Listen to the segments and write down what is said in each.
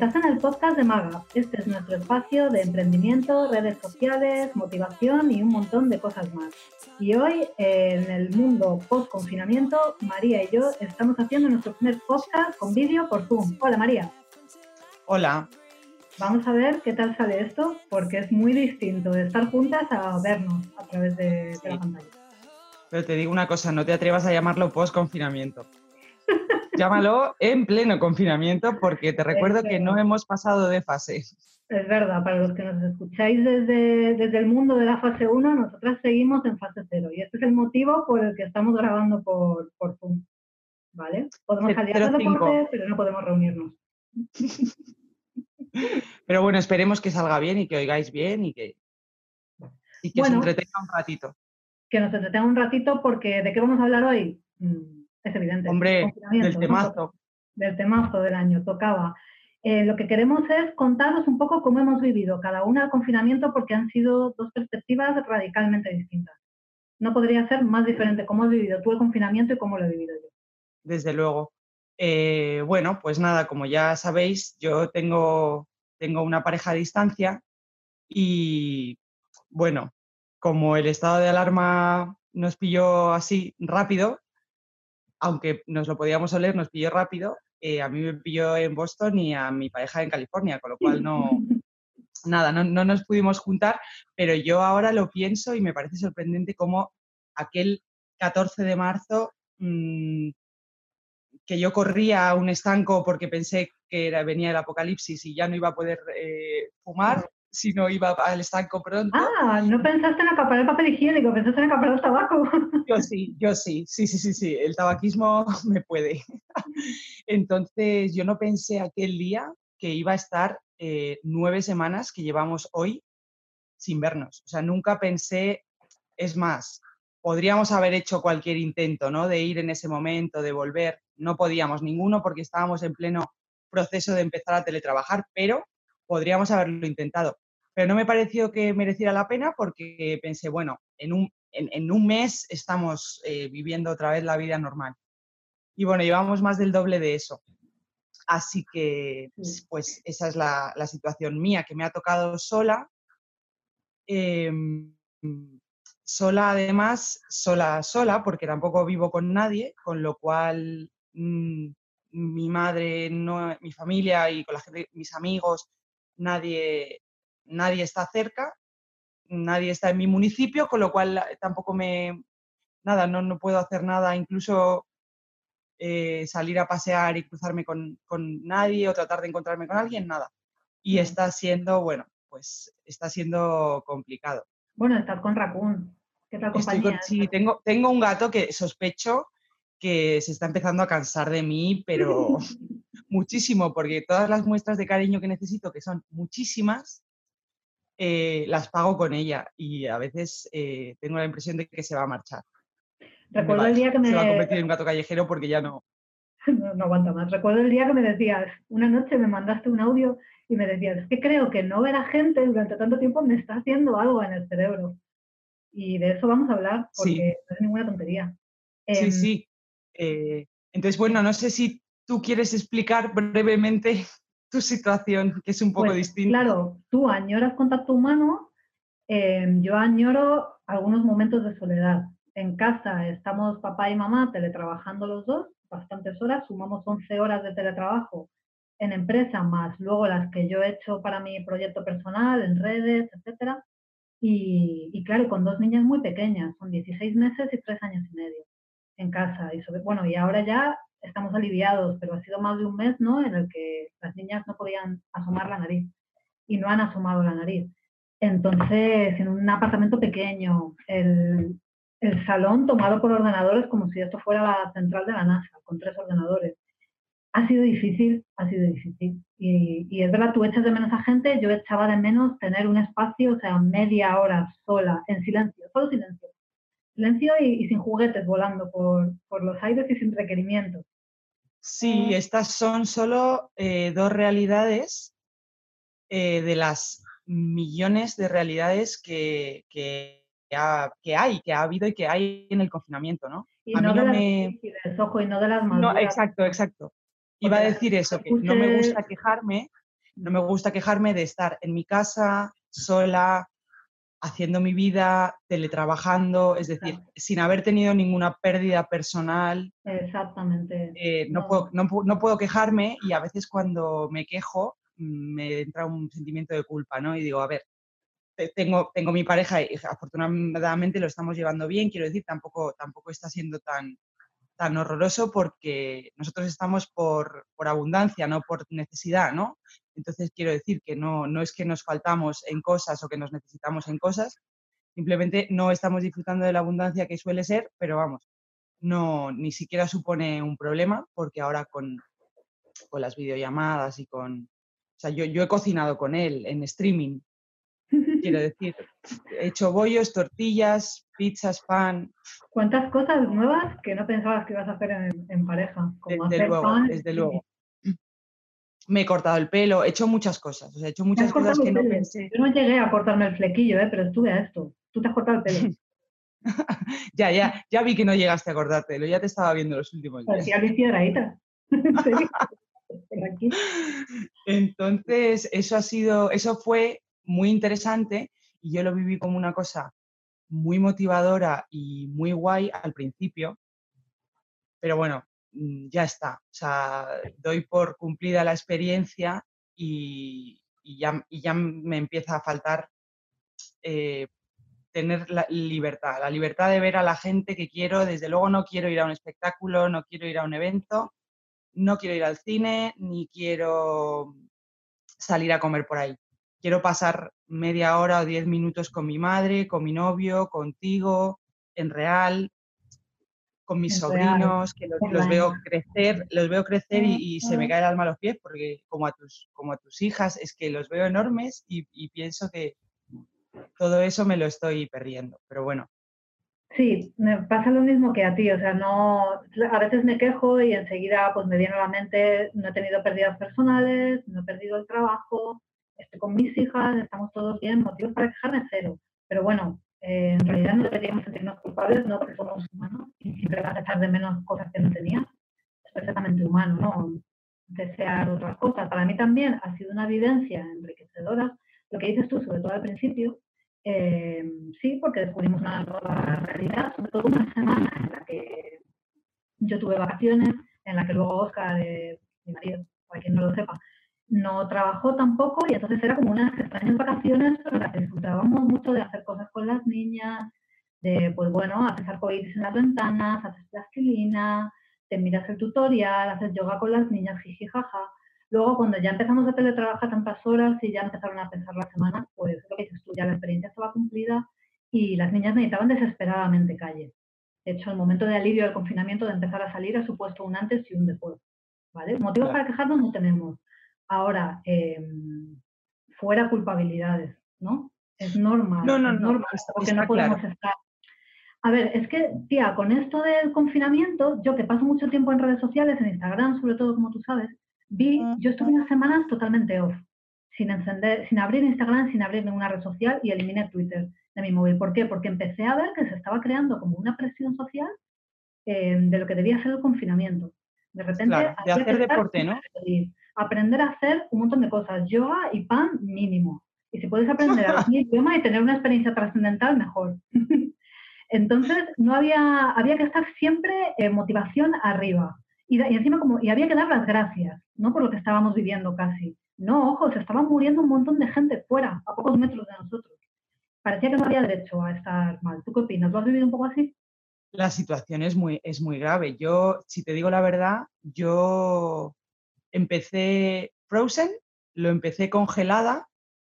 Estás en el podcast de Maga. Este es nuestro espacio de emprendimiento, redes sociales, motivación y un montón de cosas más. Y hoy, en el mundo post-confinamiento, María y yo estamos haciendo nuestro primer podcast con vídeo por Zoom. Hola, María. Hola. Vamos a ver qué tal sale esto, porque es muy distinto de estar juntas a vernos a través de, la pantalla. Pero te digo una cosa, no te atrevas a llamarlo post-confinamiento. Llámalo en pleno confinamiento porque te recuerdo que no hemos pasado de fase. Es verdad, para los que nos escucháis desde, desde el mundo de la fase 1, nosotras seguimos en fase 0 y este es el motivo por el que estamos grabando por, por Zoom. ¿Vale? Podemos salir a deporte, pero no podemos reunirnos. Pero bueno, esperemos que salga bien y que oigáis bien y que, y que os entretenga un ratito. Que nos entretenga un ratito porque ¿de qué vamos a hablar hoy? Es evidente. Hombre, del temazo. Del temazo del año, tocaba. Eh, lo que queremos es contaros un poco cómo hemos vivido cada una el confinamiento porque han sido dos perspectivas radicalmente distintas. No podría ser más diferente cómo has vivido tú el confinamiento y cómo lo he vivido yo. Desde luego. Eh, bueno, pues nada, como ya sabéis, yo tengo, tengo una pareja a distancia y bueno, como el estado de alarma nos pilló así rápido, aunque nos lo podíamos oler, nos pilló rápido. Eh, a mí me pilló en Boston y a mi pareja en California, con lo cual no, nada, no, nos pudimos juntar, pero yo ahora lo pienso y me parece sorprendente cómo aquel 14 de marzo mm, que yo corría a un estanco porque pensé que era, venía el apocalipsis y ya no iba a poder eh, fumar, si no iba al estanco pronto. Ah, no pensaste en acaparar el papel higiénico, pensaste en acaparar el tabaco. Yo sí, yo sí, sí, sí, sí, sí, el tabaquismo me puede. Entonces, yo no pensé aquel día que iba a estar eh, nueve semanas que llevamos hoy sin vernos. O sea, nunca pensé, es más, podríamos haber hecho cualquier intento, ¿no? De ir en ese momento, de volver. No podíamos ninguno porque estábamos en pleno proceso de empezar a teletrabajar, pero podríamos haberlo intentado. Pero no me pareció que mereciera la pena porque pensé, bueno, en un, en, un mes estamos eh, viviendo otra vez la vida normal. Y bueno, llevamos más del doble de eso. Así que, pues, esa es la, situación mía, que me ha tocado sola. Em, sola, además, sola, sola, porque tampoco vivo con nadie, con lo cual mm, mi madre, no, mi familia y con la gente, mis amigos, nadie, nadie está cerca, nadie está en mi municipio, con lo cual eh, tampoco me, nada, no, no puedo hacer nada, incluso eh, salir a pasear y cruzarme con, nadie o tratar de encontrarme con alguien, nada. Y está siendo, bueno, pues está siendo complicado. Bueno, estar con Raccoon. ¿Qué tal compañía? sí, tengo, tengo un gato que sospecho que se está empezando a cansar de mí, pero muchísimo, porque todas las muestras de cariño que necesito, que son muchísimas, eh, las pago con ella y a veces eh, tengo la impresión de que se va a marchar. Recuerdo el día que me... Se va a convertir en un gato callejero porque ya no... no... No aguanta más. Recuerdo el día que me decías, una noche me mandaste un audio y me decías, es que creo que no ver a gente durante tanto tiempo me está haciendo algo en el cerebro. Y de eso vamos a hablar porque no es ninguna tontería. sí, em, sí. Eh, entonces, bueno, no sé si tú quieres explicar brevemente tu situación, que es un poco pues, distinta. Claro, tú añoras contacto humano, em, yo añoro algunos momentos de soledad. En casa estamos papá y mamá teletrabajando los dos, bastantes horas, sumamos 11 horas de teletrabajo en empresa, más luego las que yo he hecho para mi proyecto personal, en redes, etcétera. Y, y, claro, con dos niñas muy pequeñas, son 16 meses y 3 años y medio en casa. Y sobre, bueno, y ahora ya estamos aliviados, pero ha sido más de un mes, ¿no? En el que las niñas no podían asomar la nariz y no han asomado la nariz. Entonces, en un apartamento pequeño, el, el salón tomado por ordenadores como si esto fuera la central de la NASA, con tres ordenadores. Ha sido difícil, ha sido difícil. Y, es verdad, tú echas de menos a gente, yo echaba de menos tener un espacio, o sea, media hora sola, en silencio, solo silencio silencio y, sin juguetes volando por, los aires y sin requerimientos. Sí, estas son solo eh, dos realidades eh, de las millones de realidades que, que, hay, que ha habido y que hay en el confinamiento, ¿no? Y no de las me... ojo, y no de las No, exacto, exacto. Iba a decir eso, que no me gusta quejarme, no me gusta quejarme de estar en mi casa, sola, haciendo mi vida, teletrabajando, es decir, sin haber tenido ninguna pérdida personal. Exactamente. Eh, no, Puedo, no, puedo, quejarme y a veces cuando me quejo mm, me entra un sentimiento de culpa, ¿no? Y digo, a ver, tengo, tengo mi pareja y afortunadamente lo estamos llevando bien, quiero decir, tampoco, tampoco está siendo tan, tan horroroso porque nosotros estamos por, por, abundancia, no por necesidad, ¿no? Entonces quiero decir que no, no es que nos faltamos en cosas o que nos necesitamos en cosas, simplemente no estamos disfrutando de la abundancia que suele ser, pero vamos, no ni siquiera supone un problema porque ahora con, con las videollamadas y con... O sea, yo, yo he cocinado con él en streaming quiero decir. He hecho bollos, tortillas, pizzas, pan. ¿Cuántas cosas nuevas que no pensabas que ibas a hacer en, pareja? Como desde luego, desde luego. Me he cortado el pelo, he hecho muchas cosas. O sea, he hecho muchas cosas que no pensé. Yo no llegué a cortarme el flequillo, ¿eh? pero estuve a esto. Tú te has cortado el pelo. ya, ya, ya vi que no llegaste a cortártelo, ya te estaba viendo los últimos días. Parecía Alicia Entonces, eso ha sido, eso fue muy interesante y yo lo viví como una cosa muy motivadora y muy guay al principio, pero bueno, ya está. O sea, doy por cumplida la experiencia y, ya, ya, me empieza a faltar eh, tener la libertad, la libertad de ver a la gente que quiero. Desde luego no quiero ir a un espectáculo, no quiero ir a un evento, no quiero ir al cine, ni quiero salir a comer por ahí quiero pasar media hora o diez minutos con mi madre, con mi novio, contigo, en real, con mis sobrinos, que los, veo crecer, los veo crecer y, se me cae el alma a los pies, porque como a tus, como a tus hijas, es que los veo enormes y, pienso que todo eso me lo estoy perdiendo. Pero bueno, Sí, me pasa lo mismo que a ti, o sea, no, a veces me quejo y enseguida pues me viene a la mente, no he tenido pérdidas personales, no he perdido el trabajo, estoy con mis hijas, estamos todos bien, motivos para quejarme cero. Pero bueno, eh, en realidad no deberíamos sentirnos culpables, ¿no? Porque somos humanos y siempre vas a echar de menos cosas que no tenías. Es perfectamente humano, ¿no? Desear otras cosas. Para mí también ha sido una vivencia enriquecedora. Lo que dices tú, sobre todo al principio, eh, sí, porque descubrimos una nueva realidad, sobre todo una semana en la que yo tuve vacaciones, en la que luego Oscar, eh, mi marido, para quien no lo sepa, no trabajó tampoco y entonces era como unas extrañas vacaciones en las disfrutábamos mucho de hacer cosas con las niñas, de, pues bueno, hacer arcoíris en las ventanas, hacer plastilina, te miras el tutorial, hacer yoga con las niñas, jiji, jaja. Luego, cuando ya empezamos a teletrabajar tantas horas y ya empezaron a pensar la semana, pues lo que dices tú, ya la experiencia estaba cumplida y las niñas necesitaban desesperadamente calle. De hecho, el momento de alivio del confinamiento, de empezar a salir, ha supuesto un antes y un después. ¿Vale? Motivos para quejarnos no tenemos. Ahora, em, fuera culpabilidades, ¿no? Es normal. No, no, no. porque no podemos estar. A ver, es que, tía, con esto del confinamiento, yo que paso mucho tiempo en redes sociales, en Instagram, sobre todo, como tú sabes, vi, yo estuve unas semanas totalmente off, sin encender, sin abrir Instagram, sin abrir ninguna red social y eliminé Twitter de mi móvil. ¿Por qué? Porque empecé a ver que se estaba creando como una presión social em, de lo que debía ser el confinamiento. De repente, de hacer deporte, ¿no? Aprender a hacer un montón de cosas, yoga y pan mínimo. Y si puedes aprender algún idioma y tener una experiencia trascendental, mejor. Entonces, no había, había que estar siempre en motivación arriba. Y, encima como, y había que dar las gracias, no por lo que estábamos viviendo casi. No, ojo, se estaban muriendo un montón de gente fuera, a pocos metros de nosotros. Parecía que no había derecho a estar mal. ¿Tú qué opinas? ¿Lo has vivido un poco así? La situación es muy, es muy grave. Yo, si te digo la verdad, yo empecé Frozen, lo empecé congelada,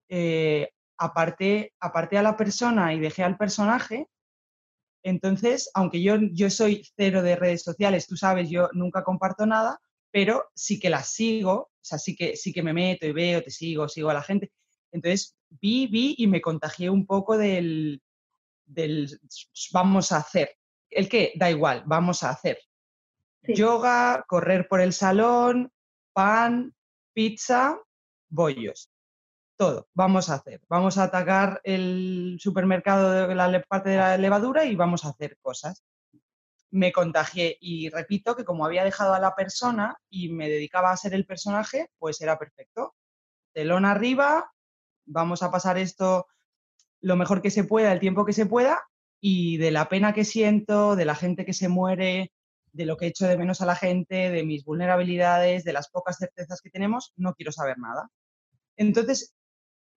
eh, aparté, a la persona y dejé al personaje. Entonces, aunque yo, yo soy cero de redes sociales, tú sabes, yo nunca comparto nada, pero sí que las sigo, o sea, sí que, sí que me meto y veo, te sigo, sigo a la gente. Entonces, vi, vi y me contagié un poco del, del vamos a hacer. El que, da igual, vamos a hacer. Yoga, correr por el salón, pan, pizza, bollos. Todo, vamos a hacer. Vamos a atacar el supermercado de la parte de la levadura y vamos a hacer cosas. me contagié y repito que como había dejado a la persona y me dedicaba a ser el personaje, pues era perfecto. Telón arriba, vamos a pasar esto lo mejor que se pueda, el tiempo que se pueda y de la pena que siento, de la gente que se muere, de lo que echo de menos a la gente, de mis vulnerabilidades, de las pocas certezas que tenemos, no quiero saber nada. Entonces,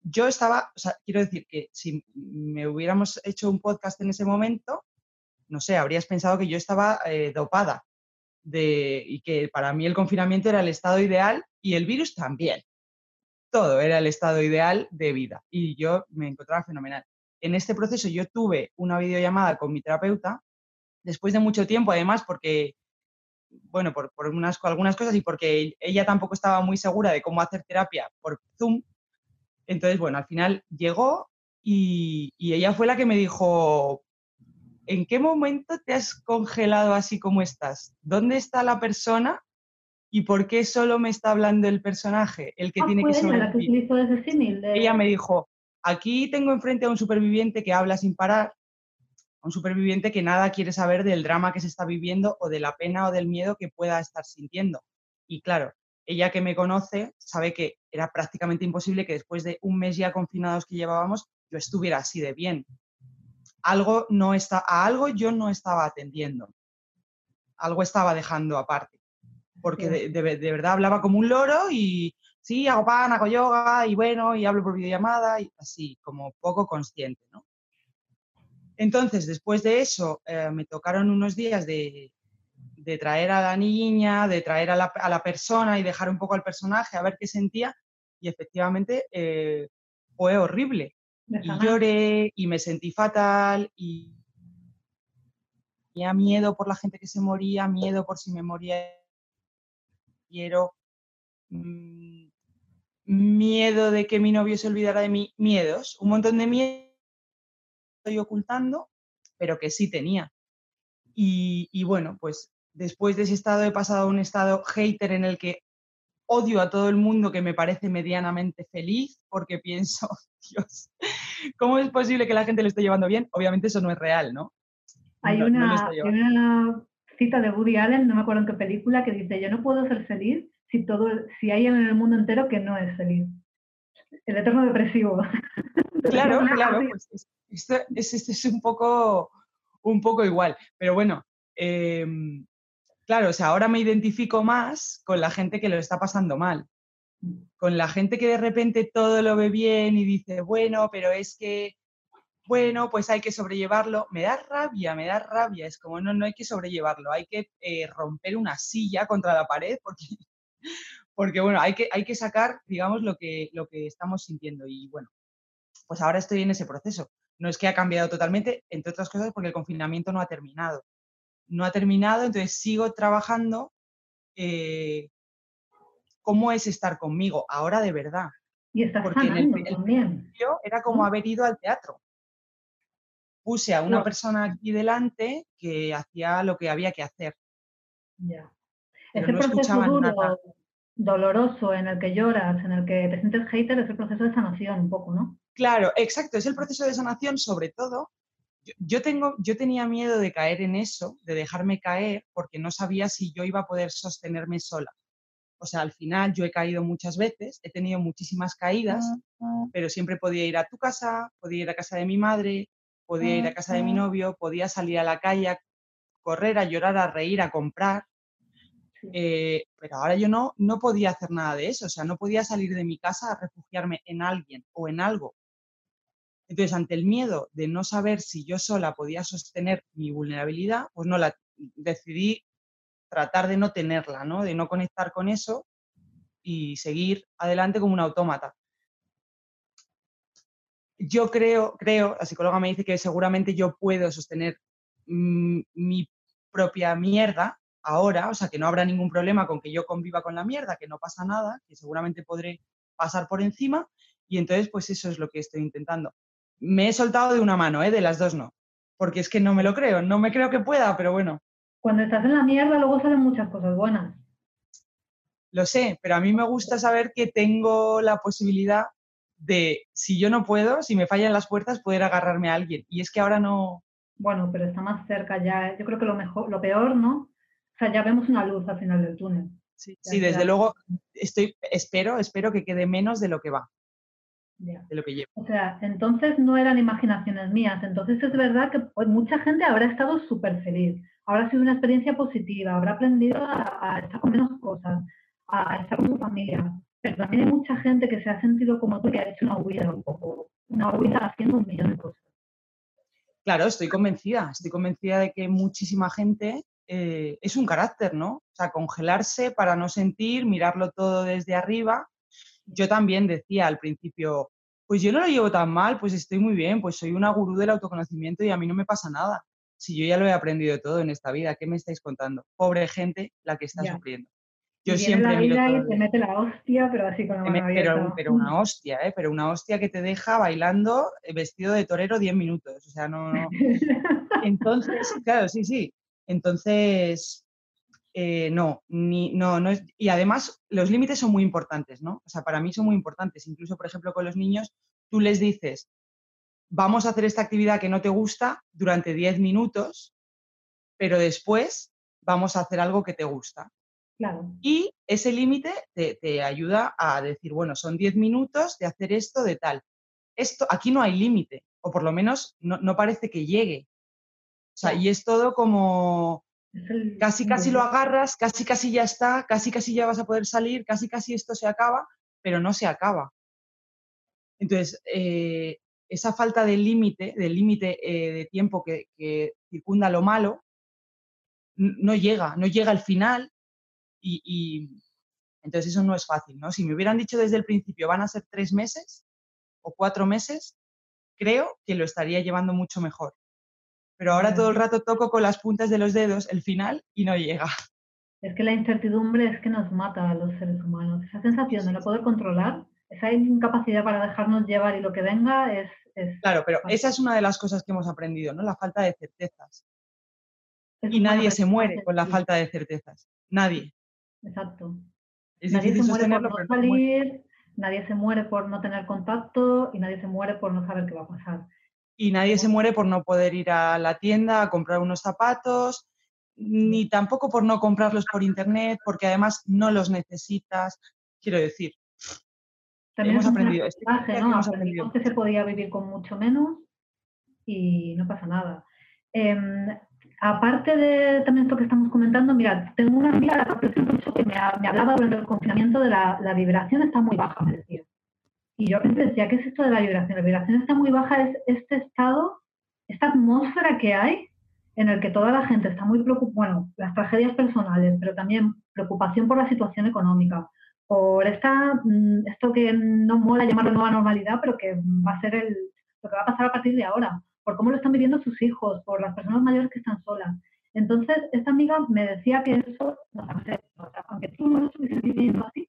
yo estaba, o quiero decir que si me hubiéramos hecho un podcast en ese momento, no sé, habrías pensado que yo estaba eh, dopada y que para mí el confinamiento era el estado ideal y el virus también. Todo era el estado ideal de vida y yo me encontraba fenomenal. En este proceso yo tuve una videollamada con mi terapeuta después de mucho tiempo, además, porque, bueno, por, unas, algunas cosas y porque ella tampoco estaba muy segura de cómo hacer terapia por Zoom. Entonces, bueno, al final llegó y, ella fue la que me dijo, ¿en qué momento te has congelado así como estás? ¿Dónde está la persona y por qué solo me está hablando el personaje, el que ah, tiene que sobrevivir? Ella me dijo, aquí tengo enfrente a un superviviente que habla sin parar un superviviente que nada quiere saber del drama que se está viviendo o de la pena o del miedo que pueda estar sintiendo. Y claro, ella que me conoce sabe que era prácticamente imposible que después de un mes ya confinados que llevábamos, yo estuviera así de bien. Algo no está, a algo yo no estaba atendiendo. Algo estaba dejando aparte. Porque de, de verdad hablaba como un loro y sí, hago pan, hago yoga y bueno, y hablo por videollamada y así, como poco consciente, ¿no? Entonces, después de eso, eh, me tocaron unos días de, traer a la niña, de traer a la, persona y dejar un poco al personaje a ver qué sentía. Y efectivamente eh, fue horrible. Y lloré y me sentí fatal y tenía miedo por la gente que se moría, miedo por si me moría. Quiero mm, miedo de que mi novio se olvidara de mí, miedos, un montón de miedos estoy ocultando, pero que sí tenía. Y, bueno, pues después de ese estado he pasado a un estado hater en el que odio a todo el mundo que me parece medianamente feliz porque pienso, Dios, ¿cómo es posible que la gente lo esté llevando bien? Obviamente eso no es real, ¿no? Hay, una, cita de Woody Allen, no me acuerdo en qué película, que dice, yo no puedo ser feliz si, todo, si hay en el mundo entero que no es feliz. El eterno depresivo. Claro, claro, pues esto es, un, poco, un poco igual. Pero bueno, em, claro, o sea, ahora me identifico más con la gente que lo está pasando mal. Con la gente que de repente todo lo ve bien y dice, bueno, pero es que, bueno, pues hay que sobrellevarlo. Me da rabia, me da rabia. Es como, no, no hay que sobrellevarlo, hay que eh, romper una silla contra la pared porque, porque bueno, hay que, hay que sacar, digamos, lo que, lo que estamos sintiendo. Y bueno, pues ahora estoy en ese proceso. No es que ha cambiado totalmente, entre otras cosas porque el confinamiento no ha terminado. No ha terminado, entonces sigo trabajando. Eh, ¿Cómo es estar conmigo ahora de verdad? Y estás porque en el, también. era como haber ido al teatro. Puse a una persona aquí delante que hacía lo que había que hacer. Ya. Ese proceso duro, doloroso, en el que lloras, en el que te sientes hater, es el proceso de sanación un poco, ¿no? Claro, exacto, es el proceso de sanación sobre todo. Yo, tengo, yo tenía miedo de caer en eso, de dejarme caer, porque no sabía si yo iba a poder sostenerme sola. O sea, al final yo he caído muchas veces, he tenido muchísimas caídas, pero siempre podía ir a tu casa, podía ir a casa de mi madre, podía ir a casa de mi novio, podía salir a la calle, a correr, a llorar, a reír, a comprar. Eh, pero ahora yo no, no podía hacer nada de eso, o sea, no podía salir de mi casa a refugiarme en alguien o en algo entonces, ante el miedo de no saber si yo sola podía sostener mi vulnerabilidad, pues no la decidí tratar de no tenerla, ¿no? De no conectar con eso y seguir adelante como un autómata. Yo creo, creo, la psicóloga me dice que seguramente yo puedo sostener mm, mi propia mierda ahora, o sea, que no habrá ningún problema con que yo conviva con la mierda, que no pasa nada, que seguramente podré pasar por encima y entonces pues eso es lo que estoy intentando me he soltado de una mano, ¿eh? de las dos no. Porque es que no me lo creo, no me creo que pueda, pero bueno. Cuando estás en la mierda luego salen muchas cosas buenas. Lo sé, pero a mí me gusta saber que tengo la posibilidad de, si yo no puedo, si me fallan las puertas, poder agarrarme a alguien. Y es que ahora no, Bueno, pero está más cerca ya. Yo creo que lo mejor, lo peor, ¿no? O sea, ya vemos una luz al final del túnel. Sí, desde luego estoy, espero, espero que quede menos de lo que va. De lo que llevo. O sea, entonces no eran imaginaciones mías. Entonces es verdad que pues, mucha gente habrá estado súper feliz. Habrá sido una experiencia positiva, habrá aprendido a, estar con menos cosas, a, estar con su familia. Pero también hay mucha gente que se ha sentido como tú, que ha hecho una huida un poco, una huida haciendo un millón de cosas. Claro, estoy convencida, estoy convencida de que muchísima gente eh, es un carácter, ¿no? O sea, congelarse para no sentir, mirarlo todo desde arriba. Yo también decía al principio, pues yo no lo llevo tan mal, pues estoy muy bien, pues soy una gurú del autoconocimiento y a mí no me pasa nada. Si yo ya lo he aprendido todo en esta vida, ¿qué me estáis contando? Pobre gente la que está sufriendo. Yo siempre la vida y te mete la hostia, pero así con la mano pero, pero, una hostia, ¿eh? Pero una hostia que te deja bailando eh, vestido de torero 10 minutos. O sea, no, no. Entonces, claro, sí, sí. Entonces, eh, no, ni, no, no es, y además los límites son muy importantes, ¿no? O sea, para mí son muy importantes. Incluso, por ejemplo, con los niños, tú les dices, vamos a hacer esta actividad que no te gusta durante 10 minutos, pero después vamos a hacer algo que te gusta. Claro. Y ese límite te, te, ayuda a decir, bueno, son 10 minutos de hacer esto de tal. Esto, aquí no hay límite, o por lo menos no, no parece que llegue. O sea, y es todo como casi casi lo agarras, casi casi ya está, casi casi ya vas a poder salir, casi casi esto se acaba, pero no se acaba. Entonces, eh, esa falta de límite, del límite eh, de tiempo que, circunda lo malo, no llega, no llega al final y, y, entonces eso no es fácil, ¿no? Si me hubieran dicho desde el principio van a ser tres meses o cuatro meses, creo que lo estaría llevando mucho mejor pero ahora todo el rato toco con las puntas de los dedos el final y no llega. Es que la incertidumbre es que nos mata a los seres humanos. Esa sensación de no poder controlar, esa incapacidad para dejarnos llevar y lo que venga es... claro, pero esa es una de las cosas que hemos aprendido, ¿no? La falta de certezas. y nadie se muere con la falta de certezas. Nadie. Exacto. nadie se muere por no salir, nadie se muere por no tener contacto y nadie se muere por no saber qué va a pasar y nadie se muere por no poder ir a la tienda a comprar unos zapatos, ni tampoco por no comprarlos por internet, porque además no los necesitas. Quiero decir, también hemos aprendido, este ¿no? hemos aprendido. que se podía vivir con mucho menos y no pasa nada. Em, aparte de también esto que estamos comentando, mira, tengo una amiga que me, me hablaba durante el confinamiento de la, la vibración está muy baja, me decía. Y yo decía, ¿qué es esto de la vibración? La vibración está muy baja, es este estado, esta atmósfera que hay en el que toda la gente está muy preocupada, bueno, las tragedias personales, pero también preocupación por la situación económica, por esta, mm, esto que no mola llamarlo nueva normalidad, pero que va a ser el, lo que va a pasar a partir de ahora, por cómo lo están viviendo sus hijos, por las personas mayores que están solas. Entonces, esta amiga me decía que eso aunque tú no lo estuvieses viviendo así,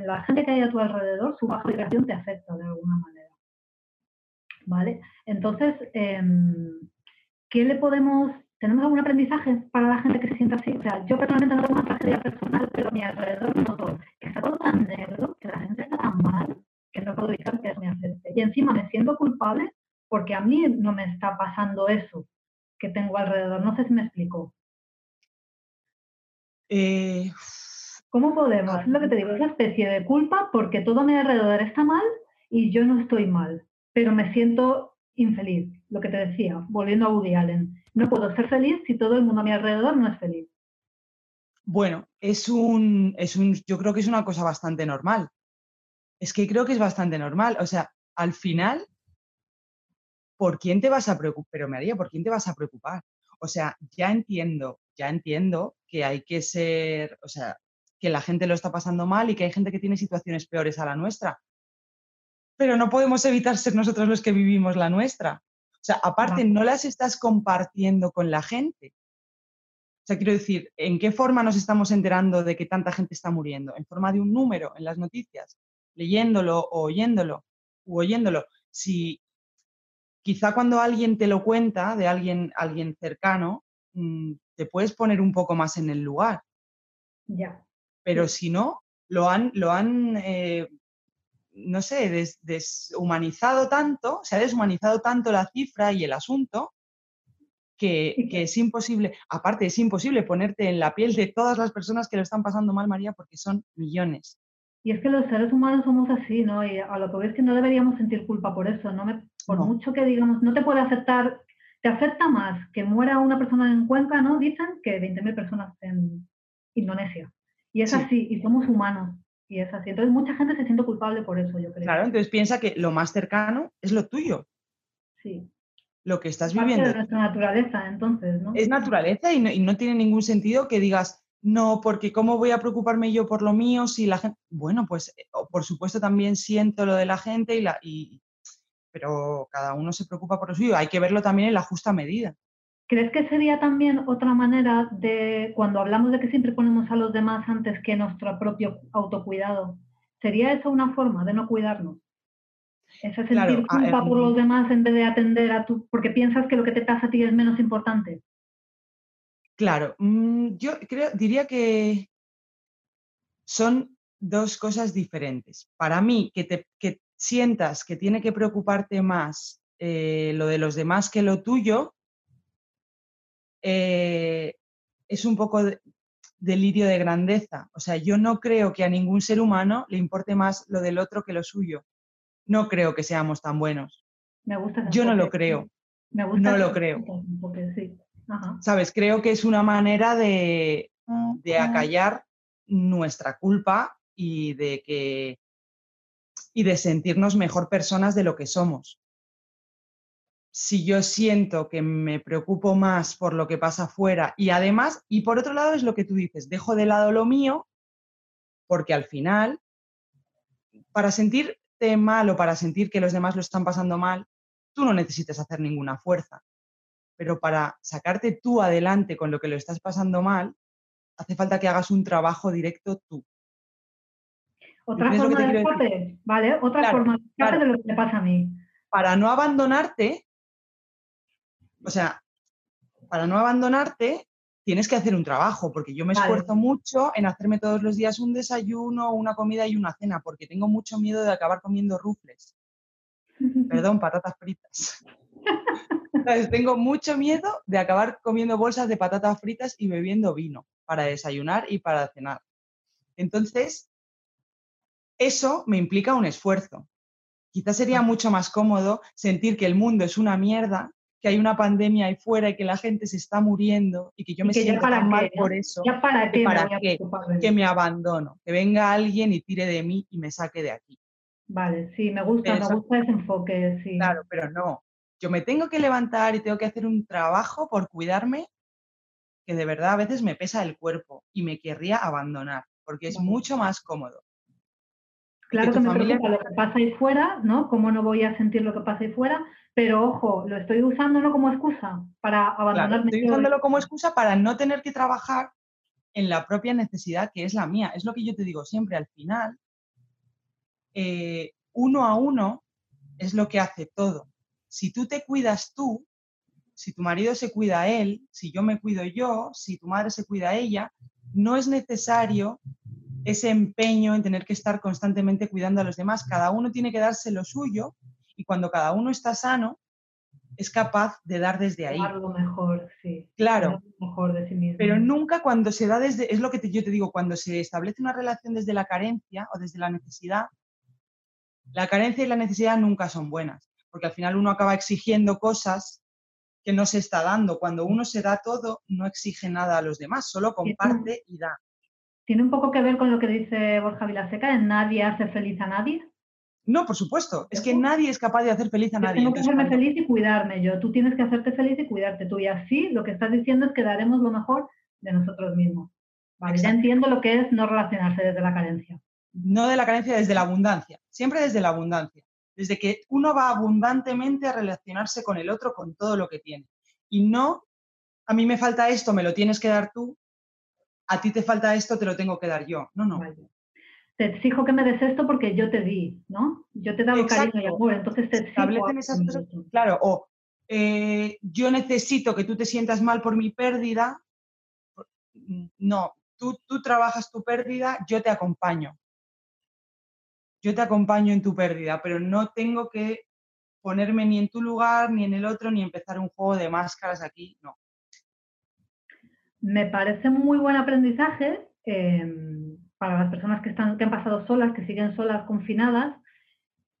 la gente que hay a tu alrededor, su baja vibración te afecta de alguna manera. ¿Vale? Entonces, em, ¿qué le podemos... ¿Tenemos algún aprendizaje para la gente que se sienta así? O sea, yo personalmente no tengo una tragedia personal, pero a mi alrededor noto que está todo tan negro, que la gente está tan mal, que no puedo evitar que me afecte. Y encima me siento culpable porque a mí no me está pasando eso que tengo alrededor. No sé si me explico. Eh, ¿Cómo podemos? Lo que te digo, es una especie de culpa porque todo a mi alrededor está mal y yo no estoy mal, pero me siento infeliz, lo que te decía, volviendo a Woody Allen. No puedo ser feliz si todo el mundo a mi alrededor no es feliz. Bueno, es un, es un, yo creo que es una cosa bastante normal. Es que creo que es bastante normal. O sea, al final, ¿por quién te vas a preocupar? Pero María, ¿por quién te vas a preocupar? O sea, ya entiendo, ya entiendo que hay que ser, o sea, que la gente lo está pasando mal y que hay gente que tiene situaciones peores a la nuestra. Pero no podemos evitar ser nosotros los que vivimos la nuestra. O sea, aparte, no las estás compartiendo con la gente. O sea, quiero decir, ¿en qué forma nos estamos enterando de que tanta gente está muriendo? ¿En forma de un número en las noticias? ¿Leyéndolo o oyéndolo? U oyéndolo. Si quizá cuando alguien te lo cuenta, de alguien, alguien cercano, mm, te puedes poner un poco más en el lugar. Ya pero si no, lo han, lo han eh, no sé, deshumanizado tanto, se ha deshumanizado tanto la cifra y el asunto, que, que, es imposible, aparte es imposible ponerte en la piel de todas las personas que lo están pasando mal, María, porque son millones. Y es que los seres humanos somos así, ¿no? Y a lo que ves que no deberíamos sentir culpa por eso, ¿no? Me, por mucho que digamos, no te puede afectar, te afecta más que muera una persona en Cuenca, ¿no? Dicen que 20.000 personas en Indonesia. Y es así, y somos humanos. Y es así. Entonces mucha gente se siente culpable por eso, yo creo. Claro, entonces piensa que lo más cercano es lo tuyo. Sí. Lo que estás viviendo. Es nuestra naturaleza, entonces, ¿no? Es naturaleza y no, y no tiene ningún sentido que digas, no, porque ¿cómo voy a preocuparme yo por lo mío si la gente... Bueno, pues eh, por supuesto también siento lo de la gente, y la, y... pero cada uno se preocupa por lo suyo. Hay que verlo también en la justa medida. ¿Crees que sería también otra manera de, cuando hablamos de que siempre ponemos a los demás antes que nuestro propio autocuidado, ¿sería eso una forma de no cuidarnos? Ese sentir culpa por los demás en vez de atender a tu, porque piensas que lo que te pasa a ti es menos importante. Claro, mm, yo creo, diría que son dos cosas diferentes. Para mí, que, te, que sientas que tiene que preocuparte más eh, lo de los demás que lo tuyo, eh, es un poco de, delirio de grandeza. O sea, yo no creo que a ningún ser humano le importe más lo del otro que lo suyo. No creo que seamos tan buenos. Me gusta yo no lo creo. Me gusta no lo creo. sí. ¿Sabes? Creo que es una manera de, de acallar nuestra culpa y de que y de sentirnos mejor personas de lo que somos. Si yo siento que me preocupo más por lo que pasa afuera y además, y por otro lado es lo que tú dices, dejo de lado lo mío, porque al final, para sentirte mal o para sentir que los demás lo están pasando mal, tú no necesitas hacer ninguna fuerza pero para sacarte tú adelante con lo que lo estás pasando mal, hace falta que hagas un trabajo directo tú. Otra forma de escape, ¿vale? Otra forma de escape de lo que me pasa a mí. Para no abandonarte, o sea, para no abandonarte, tienes que hacer un trabajo, porque yo me esfuerzo mucho en hacerme todos los días un desayuno, una comida y una cena, porque tengo mucho miedo de acabar comiendo rufles. Perdón, patatas fritas. Tengo mucho miedo de acabar comiendo bolsas de patatas fritas y bebiendo vino para desayunar y para cenar. Entonces, eso me implica un esfuerzo. Quizás sería mucho más cómodo sentir que el mundo es una mierda, que hay una pandemia ahí fuera y que la gente se está muriendo y que yo me siento tan mal por eso. para qué, para que me abandono, que venga alguien y tire de mí y me saque de aquí. Vale, sí, me gusta, me gusta ese enfoque, sí. Claro, pero no, yo me tengo que levantar y tengo que hacer un trabajo por cuidarme que de verdad a veces me pesa el cuerpo y me querría abandonar, porque es mucho más cómodo. Claro que, me preocupa lo que pasa ahí fuera, ¿no? ¿Cómo no voy a sentir lo que pasa ahí fuera? Pero ojo, lo estoy usándolo como excusa para abandonarme. estoy usándolo como excusa para no tener que trabajar en la propia necesidad que es la mía. Es lo que yo te digo siempre, al final, eh, uno a uno es lo que hace todo si tú te cuidas tú, si tu marido se cuida a él, si yo me cuido yo, si tu madre se cuida a ella, no es necesario ese empeño en tener que estar constantemente cuidando a los demás. Cada uno tiene que darse lo suyo y cuando cada uno está sano, es capaz de dar desde ahí. Mejor, sí. Claro. Mejor de sí mismo. Pero nunca cuando se da desde, es lo que yo te digo, cuando se establece una relación desde la carencia o desde la necesidad, la carencia y la necesidad nunca son buenas porque al final uno acaba exigiendo cosas que no se está dando. Cuando uno se da todo, no exige nada a los demás, solo comparte y da. ¿Tiene un poco que ver con lo que dice Borja Vilaseca de nadie hace feliz a nadie? No, por supuesto. Es que nadie es capaz de hacer feliz a nadie. Tengo que hacerme feliz y cuidarme yo. Tú tienes que hacerte feliz y cuidarte tú. Y así lo que estás diciendo es que daremos lo mejor de nosotros mismos. Vale, ya entiendo lo que es no relacionarse desde la carencia. No de la carencia, desde la abundancia. Siempre desde la abundancia desde que uno va abundantemente a relacionarse con el otro con todo lo que tiene. Y no, a mí me falta esto, me lo tienes que dar tú, a ti te falta esto, te lo tengo que dar yo. No, no. Te exijo que me des esto porque yo te di, ¿no? Yo te he dado cariño y amor, entonces te exijo. Esas cosas, claro, o eh, yo necesito que tú te sientas mal por mi pérdida. No, tú, tú trabajas tu pérdida, yo te acompaño yo te acompaño en tu pérdida, pero no tengo que ponerme ni en tu lugar, ni en el otro, ni empezar un juego de máscaras aquí, no. Me parece muy buen aprendizaje em, para las personas que, están, que han pasado solas, que siguen solas confinadas.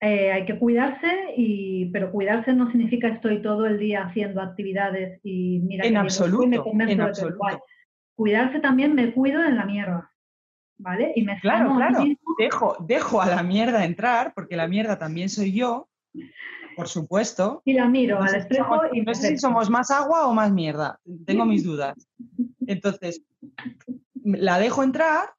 Eh, hay que cuidarse, y, pero cuidarse no significa estoy todo el día haciendo actividades y mira en absoluto, en absoluto. Cuidarse también me cuido en la mierda. ¿vale? Y me claro, claro. Dejo, dejo a la mierda entrar, porque la mierda también soy yo, por supuesto. Y la miro al espejo y No sé si somos más agua o más mierda, tengo mis dudas. Entonces, la dejo entrar,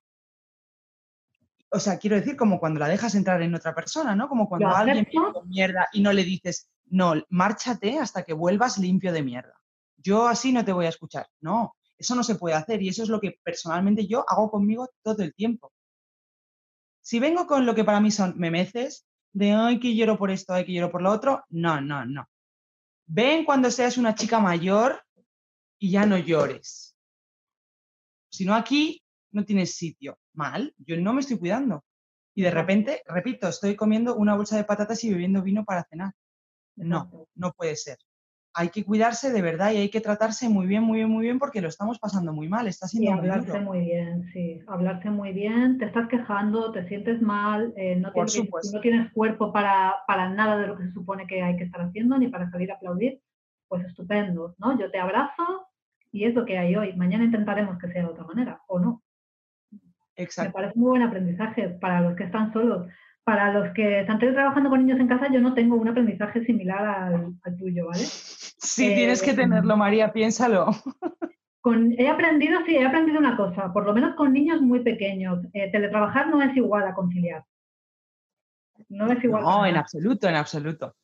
o sea, quiero decir, como cuando la dejas entrar en otra persona, ¿no? Como cuando alguien viene con mierda y no le dices, no, márchate hasta que vuelvas limpio de mierda. Yo así no te voy a escuchar. No, eso no se puede hacer y eso es lo que personalmente yo hago conmigo todo el tiempo. Si vengo con lo que para mí son memeces, de ay que lloro por esto, ay que lloro por lo otro, no, no, no. Ven cuando seas una chica mayor y ya no llores. Si no, aquí no tienes sitio. Mal, yo no me estoy cuidando. Y de repente, repito, estoy comiendo una bolsa de patatas y bebiendo vino para cenar. No, no puede ser hay que cuidarse de verdad y hay que tratarse muy bien, muy bien, muy bien porque lo estamos pasando muy mal, está siendo y hablarse muy, bien, sí, hablarse muy bien, te estás quejando, te sientes mal, eh, no, tienes, no, tienes, cuerpo para, para, nada de lo que se supone que hay que estar haciendo ni para salir a aplaudir, pues estupendo, ¿no? Yo te abrazo y es lo que hay hoy, mañana intentaremos que sea de otra manera, o no. Exacto. Me parece muy buen aprendizaje para los que están solos. Para los que están trabajando con niños en casa, yo no tengo un aprendizaje similar al, al tuyo, ¿vale? Sí, tienes que tenerlo, eh, María, piénsalo. Con, he aprendido, sí, he aprendido una cosa, por lo menos con niños muy pequeños. Eh, teletrabajar no es igual a conciliar. No es igual. No, en absoluto, en absoluto.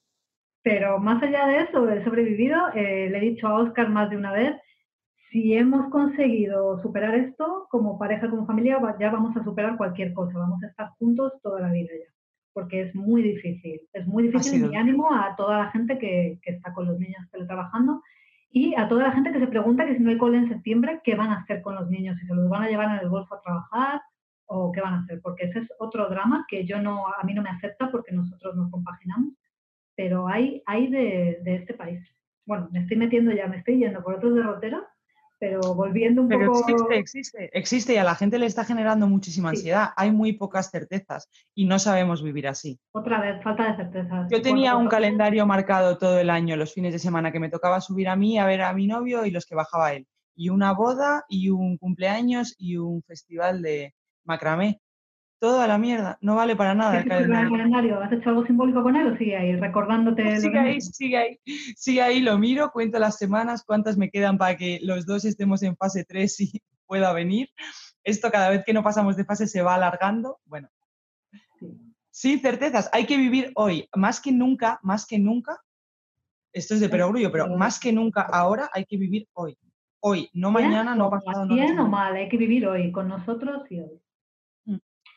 Pero más allá de eso, he sobrevivido. Eh, le he dicho a Oscar más de una vez, si hemos conseguido superar esto, como pareja, como familia, ya vamos a superar cualquier cosa. Vamos a estar juntos toda la vida ya porque es muy difícil. Es muy difícil y ánimo a toda la gente que, que, está con los niños teletrabajando y a toda la gente que se pregunta que si no hay cole en septiembre, ¿qué van a hacer con los niños? ¿Si se los van a llevar en el golfo a trabajar o qué van a hacer? Porque ese es otro drama que yo no, a mí no me acepta porque nosotros nos compaginamos, pero hay, hay de, de este país. Bueno, me estoy metiendo ya, me estoy yendo por otros derroteros, pero volviendo un pero Existe, existe, existe y a la gente le está generando muchísima ansiedad. Hay muy pocas certezas y no sabemos vivir así. Otra vez, falta de certezas. Yo tenía un calendario marcado todo el año, los fines de semana, que me tocaba subir a mí, a ver a mi novio y los que bajaba él. Y una boda y un cumpleaños y un festival de macramé todo a la mierda, no vale para nada el calendario. ¿Has hecho algo simbólico con él o sigue ahí, recordándote? Sigue ahí, sigue ahí, sigue ahí, lo miro, cuento las semanas, cuántas me quedan para que los dos estemos en fase 3 y pueda venir. Esto cada vez que no pasamos de fase se va alargando. Bueno, sí, certezas, hay que vivir hoy, más que nunca, más que nunca, esto es de perogrullo, pero más que nunca ahora hay que vivir hoy. Hoy, no mañana, no pasado. Bien o mal, hay que vivir hoy, con nosotros y hoy.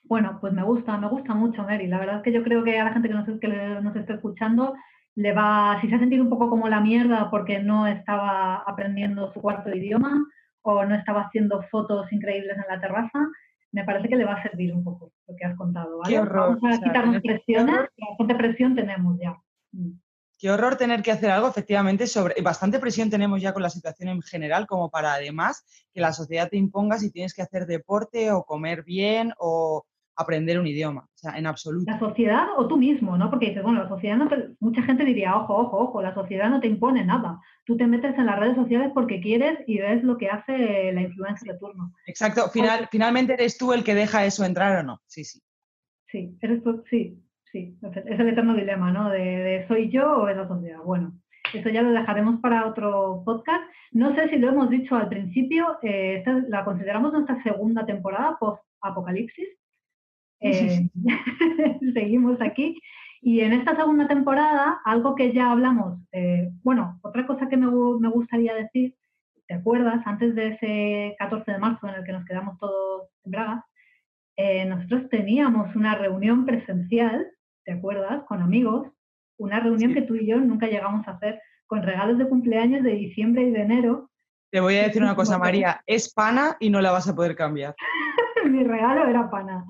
Bueno, pues me gusta, me gusta mucho, Mary. La verdad es que yo creo que a la gente que nos, que nos está escuchando le va, si se ha sentido un poco como la mierda porque no estaba aprendiendo su cuarto idioma o no estaba haciendo fotos increíbles en la terraza, me parece que le va a servir un poco lo que has contado. ¿vale? Qué horror. Vamos a quitarnos presiones, bastante presión tenemos ya. Mm. Qué horror tener que hacer algo, efectivamente, sobre bastante presión tenemos ya con la situación en general, como para además que la sociedad te imponga si tienes que hacer deporte o comer bien o aprender un idioma, o sea, en absoluto. La sociedad o tú mismo, ¿no? Porque dices, bueno, la sociedad no te... Mucha gente diría, ojo, ojo, ojo, la sociedad no te impone nada. Tú te metes en las redes sociales porque quieres y ves lo que hace la influencia de turno. Exacto, Final, finalmente eres tú el que deja eso entrar o no, sí, sí. Sí, eres tú, sí, sí, es el eterno dilema, ¿no? De, soy yo o es la sociedad. Bueno, eso ya lo dejaremos para otro podcast. No sé si lo hemos dicho al principio, eh, esta la consideramos nuestra segunda temporada post-apocalipsis eh, seguimos aquí. Y en esta segunda temporada, algo que ya hablamos, eh, bueno, otra cosa que me, me, gustaría decir, ¿te acuerdas? Antes de ese 14 de marzo en el que nos quedamos todos en Braga, eh, nosotros teníamos una reunión presencial, ¿te acuerdas? Con amigos, una reunión que tú y yo nunca llegamos a hacer, con regalos de cumpleaños de diciembre y de enero. Te voy a decir una cosa, María, es pana y no la vas a poder cambiar. Mi regalo era pana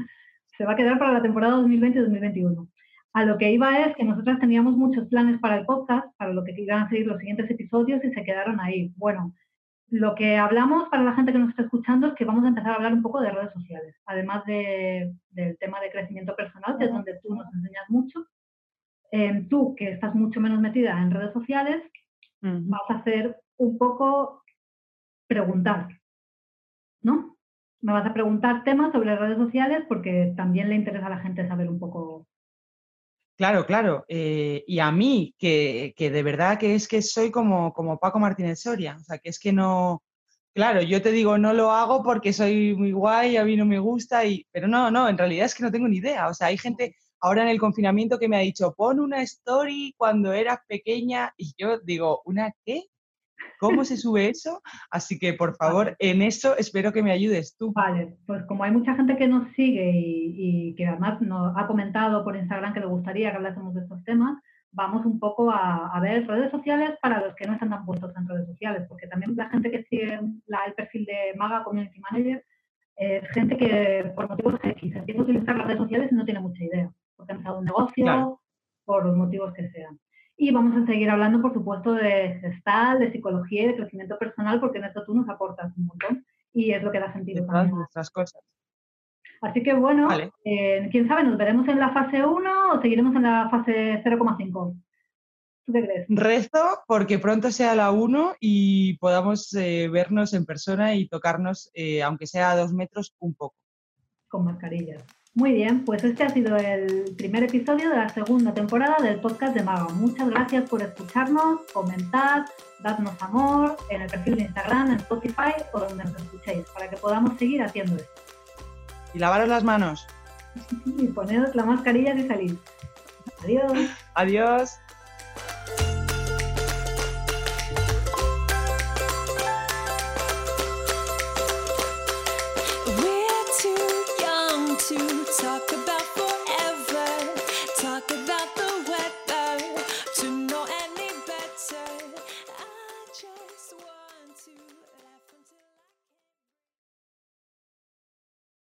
se va a quedar para la temporada 2020-2021. a lo que iba es que nosotras teníamos muchos planes para el podcast, para lo que iban a seguir los siguientes episodios y se quedaron ahí. Bueno, lo que hablamos para la gente que nos está escuchando es que vamos a empezar a hablar un poco de redes sociales, además del tema de crecimiento personal, que es donde tú nos enseñas mucho. Em, tú, que estás mucho menos metida en redes sociales, vas a hacer un poco preguntar, ¿no? Me vas a preguntar temas sobre redes sociales porque también le interesa a la gente saber un poco Claro, claro. Eh, y a mí, que, de verdad que es que soy como, como Paco Martínez Soria, o sea, que es que no, claro, yo te digo, no lo hago porque soy muy guay, a mí no me gusta, y, pero no, no, en realidad es que no tengo ni idea. O sea, hay gente ahora en el confinamiento que me ha dicho, pon una story cuando eras pequeña, y yo digo, ¿una qué? ¿Cómo se sube eso? Así que, por favor, en eso espero que me ayudes tú. Vale, pues como hay mucha gente que nos sigue y, que además nos ha comentado por Instagram que le gustaría que hablásemos de estos temas, vamos un poco a, ver redes sociales para los que no están tan puestos en redes sociales, porque también la gente que sigue el perfil de Maga Community Manager es gente que por motivos X empieza a utilizar las redes sociales y no tiene mucha idea, porque ha empezado un negocio, por los motivos que sean. Y vamos a seguir hablando, por supuesto, de gestal, de psicología y de crecimiento personal, porque en esto tú nos aportas un montón y es lo que da sentido de nuestras cosas. Así que bueno, eh, quién sabe, ¿nos veremos en la fase 1 o seguiremos en la fase 0,5? ¿Tú qué crees? Rezo porque pronto sea la 1 y podamos eh, vernos en persona y tocarnos, eh, aunque sea a dos metros, un poco. Con mascarillas. Muy bien, pues este ha sido el primer episodio de la segunda temporada del podcast de Maga. Muchas gracias por escucharnos, comentad, dadnos amor en el perfil de Instagram, en Spotify o donde nos escuchéis, para que podamos seguir haciendo esto. Y lavaros las manos. y poneros la mascarilla y salir. Adiós. Adiós.